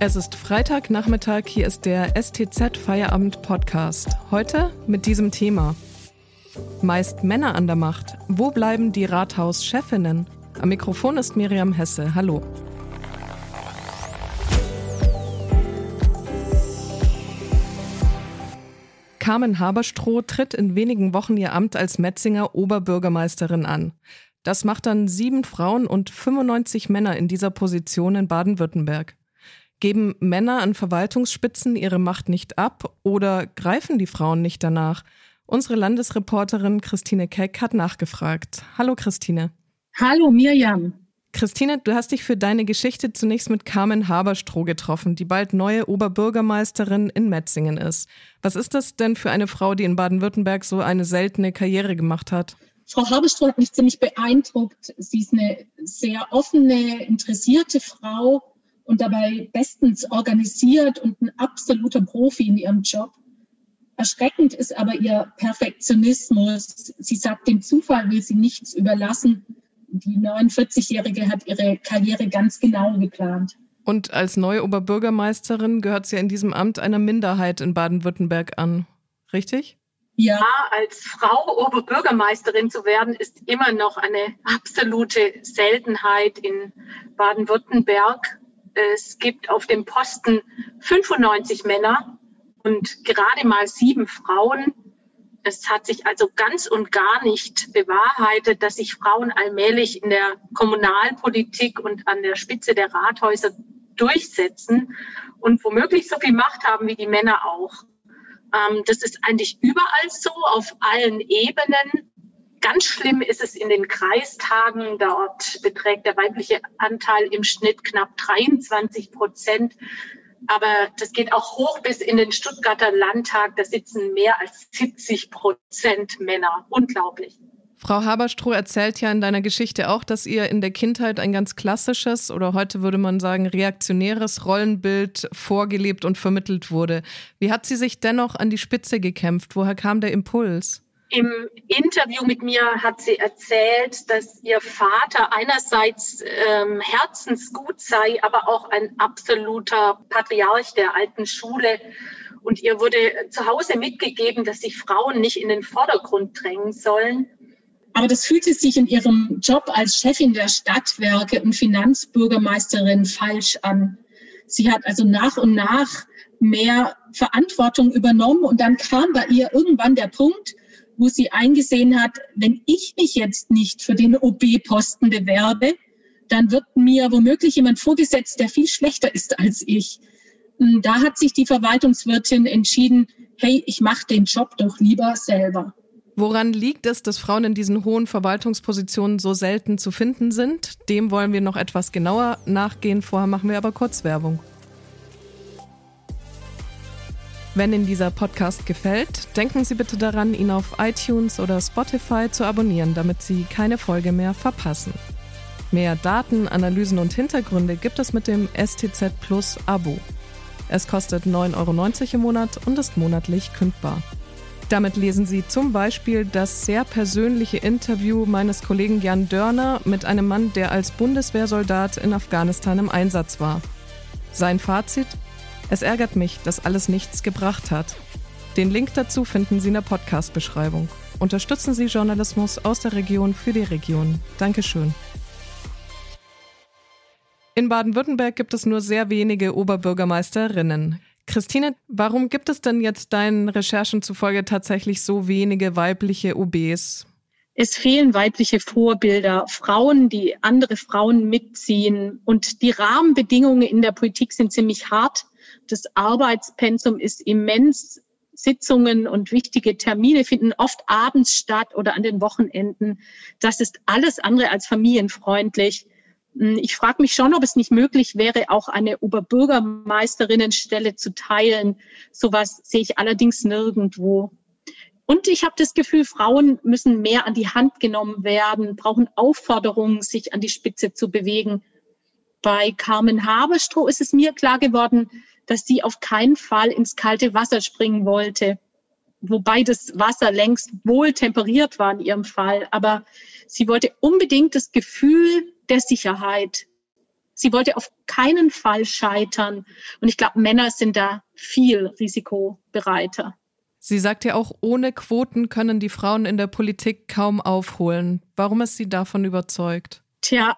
Es ist Freitagnachmittag, hier ist der STZ Feierabend Podcast. Heute mit diesem Thema. Meist Männer an der Macht. Wo bleiben die Rathauschefinnen? Am Mikrofon ist Miriam Hesse. Hallo. Carmen Haberstroh tritt in wenigen Wochen ihr Amt als Metzinger Oberbürgermeisterin an. Das macht dann sieben Frauen und 95 Männer in dieser Position in Baden-Württemberg. Geben Männer an Verwaltungsspitzen ihre Macht nicht ab oder greifen die Frauen nicht danach? Unsere Landesreporterin Christine Keck hat nachgefragt. Hallo Christine. Hallo Mirjam. Christine, du hast dich für deine Geschichte zunächst mit Carmen Haberstroh getroffen, die bald neue Oberbürgermeisterin in Metzingen ist. Was ist das denn für eine Frau, die in Baden-Württemberg so eine seltene Karriere gemacht hat? Frau Haberstroh hat mich ziemlich beeindruckt. Sie ist eine sehr offene, interessierte Frau und dabei bestens organisiert und ein absoluter Profi in ihrem Job. Erschreckend ist aber ihr Perfektionismus. Sie sagt, dem Zufall will sie nichts überlassen. Die 49-Jährige hat ihre Karriere ganz genau geplant. Und als neue Oberbürgermeisterin gehört sie in diesem Amt einer Minderheit in Baden-Württemberg an. Richtig? Ja, als Frau Oberbürgermeisterin zu werden, ist immer noch eine absolute Seltenheit in Baden-Württemberg. Es gibt auf dem Posten 95 Männer und gerade mal sieben Frauen. Es hat sich also ganz und gar nicht bewahrheitet, dass sich Frauen allmählich in der Kommunalpolitik und an der Spitze der Rathäuser durchsetzen und womöglich so viel Macht haben wie die Männer auch. Ähm, das ist eigentlich überall so, auf allen Ebenen. Ganz schlimm ist es in den Kreistagen. Dort beträgt der weibliche Anteil im Schnitt knapp 23 Prozent. Aber das geht auch hoch bis in den Stuttgarter Landtag. Da sitzen mehr als 70 Prozent Männer. Unglaublich. Frau Haberstroh erzählt ja in deiner Geschichte auch, dass ihr in der Kindheit ein ganz klassisches oder heute würde man sagen reaktionäres Rollenbild vorgelebt und vermittelt wurde. Wie hat sie sich dennoch an die Spitze gekämpft? Woher kam der Impuls? Im Interview mit mir hat sie erzählt, dass ihr Vater einerseits ähm, herzensgut sei, aber auch ein absoluter Patriarch der alten Schule. Und ihr wurde zu Hause mitgegeben, dass sich Frauen nicht in den Vordergrund drängen sollen. Aber das fühlte sich in ihrem Job als Chefin der Stadtwerke und Finanzbürgermeisterin falsch an. Sie hat also nach und nach mehr Verantwortung übernommen und dann kam bei ihr irgendwann der Punkt, wo sie eingesehen hat, wenn ich mich jetzt nicht für den OB-Posten bewerbe, dann wird mir womöglich jemand vorgesetzt, der viel schlechter ist als ich. Da hat sich die Verwaltungswirtin entschieden, hey, ich mache den Job doch lieber selber. Woran liegt es, dass Frauen in diesen hohen Verwaltungspositionen so selten zu finden sind? Dem wollen wir noch etwas genauer nachgehen. Vorher machen wir aber kurz Werbung. Wenn Ihnen dieser Podcast gefällt, denken Sie bitte daran, ihn auf iTunes oder Spotify zu abonnieren, damit Sie keine Folge mehr verpassen. Mehr Daten, Analysen und Hintergründe gibt es mit dem STZ Plus Abo. Es kostet 9,90 Euro im Monat und ist monatlich kündbar. Damit lesen Sie zum Beispiel das sehr persönliche Interview meines Kollegen Jan Dörner mit einem Mann, der als Bundeswehrsoldat in Afghanistan im Einsatz war. Sein Fazit? Es ärgert mich, dass alles nichts gebracht hat. Den Link dazu finden Sie in der Podcast-Beschreibung. Unterstützen Sie Journalismus aus der Region für die Region. Dankeschön. In Baden-Württemberg gibt es nur sehr wenige Oberbürgermeisterinnen. Christine, warum gibt es denn jetzt deinen Recherchen zufolge tatsächlich so wenige weibliche OBs? Es fehlen weibliche Vorbilder, Frauen, die andere Frauen mitziehen. Und die Rahmenbedingungen in der Politik sind ziemlich hart. Das Arbeitspensum ist immens. Sitzungen und wichtige Termine finden oft abends statt oder an den Wochenenden. Das ist alles andere als familienfreundlich. Hm, ich frage mich schon, ob es nicht möglich wäre, auch eine Oberbürgermeisterinnenstelle zu teilen. Sowas sehe ich allerdings nirgendwo. Und ich habe das Gefühl, Frauen müssen mehr an die Hand genommen werden, brauchen Aufforderungen, sich an die Spitze zu bewegen. Bei Carmen Haberstroh ist es mir klar geworden, dass sie auf keinen Fall ins kalte Wasser springen wollte. Wobei das Wasser längst wohl temperiert war in ihrem Fall. Aber sie wollte unbedingt das Gefühl der Sicherheit. Sie wollte auf keinen Fall scheitern. Und ich glaube, Männer sind da viel risikobereiter. Sie sagt ja auch, ohne Quoten können die Frauen in der Politik kaum aufholen. Warum ist sie davon überzeugt? Tja,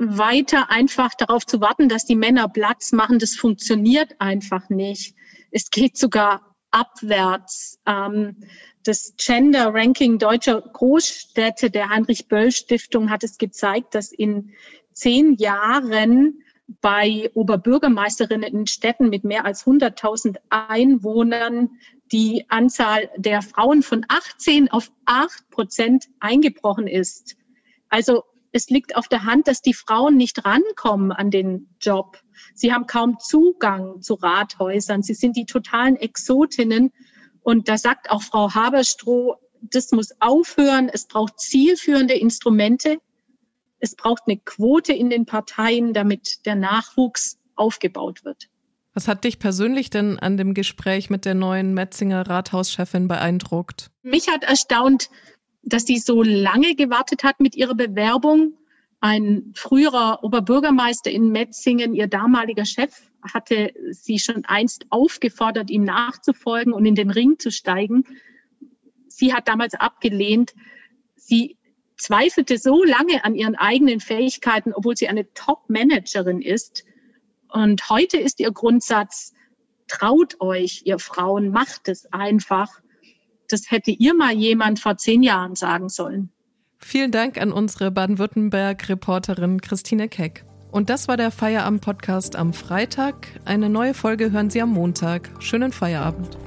weiter einfach darauf zu warten, dass die Männer Platz machen, das funktioniert einfach nicht. Es geht sogar abwärts. Ähm, das Gender Ranking deutscher Großstädte der Heinrich Böll Stiftung hat es gezeigt, dass in zehn Jahren bei Oberbürgermeisterinnen in Städten mit mehr als 100.000 Einwohnern die Anzahl der Frauen von 18 auf 8 Prozent eingebrochen ist. Also es liegt auf der Hand, dass die Frauen nicht rankommen an den Job. Sie haben kaum Zugang zu Rathäusern. Sie sind die totalen Exotinnen. Und da sagt auch Frau Haberstroh, das muss aufhören. Es braucht zielführende Instrumente. Es braucht eine Quote in den Parteien, damit der Nachwuchs aufgebaut wird. Was hat dich persönlich denn an dem Gespräch mit der neuen Metzinger Rathauschefin beeindruckt? Mich hat erstaunt, dass sie so lange gewartet hat mit ihrer Bewerbung. Ein früherer Oberbürgermeister in Metzingen, ihr damaliger Chef, hatte sie schon einst aufgefordert, ihm nachzufolgen und in den Ring zu steigen. Sie hat damals abgelehnt. Sie zweifelte so lange an ihren eigenen Fähigkeiten, obwohl sie eine Top-Managerin ist. Und heute ist ihr Grundsatz, traut euch, ihr Frauen, macht es einfach. Das hätte ihr mal jemand vor zehn Jahren sagen sollen. Vielen Dank an unsere Baden-Württemberg-Reporterin Christine Keck. Und das war der Feierabend-Podcast am Freitag. Eine neue Folge hören Sie am Montag. Schönen Feierabend.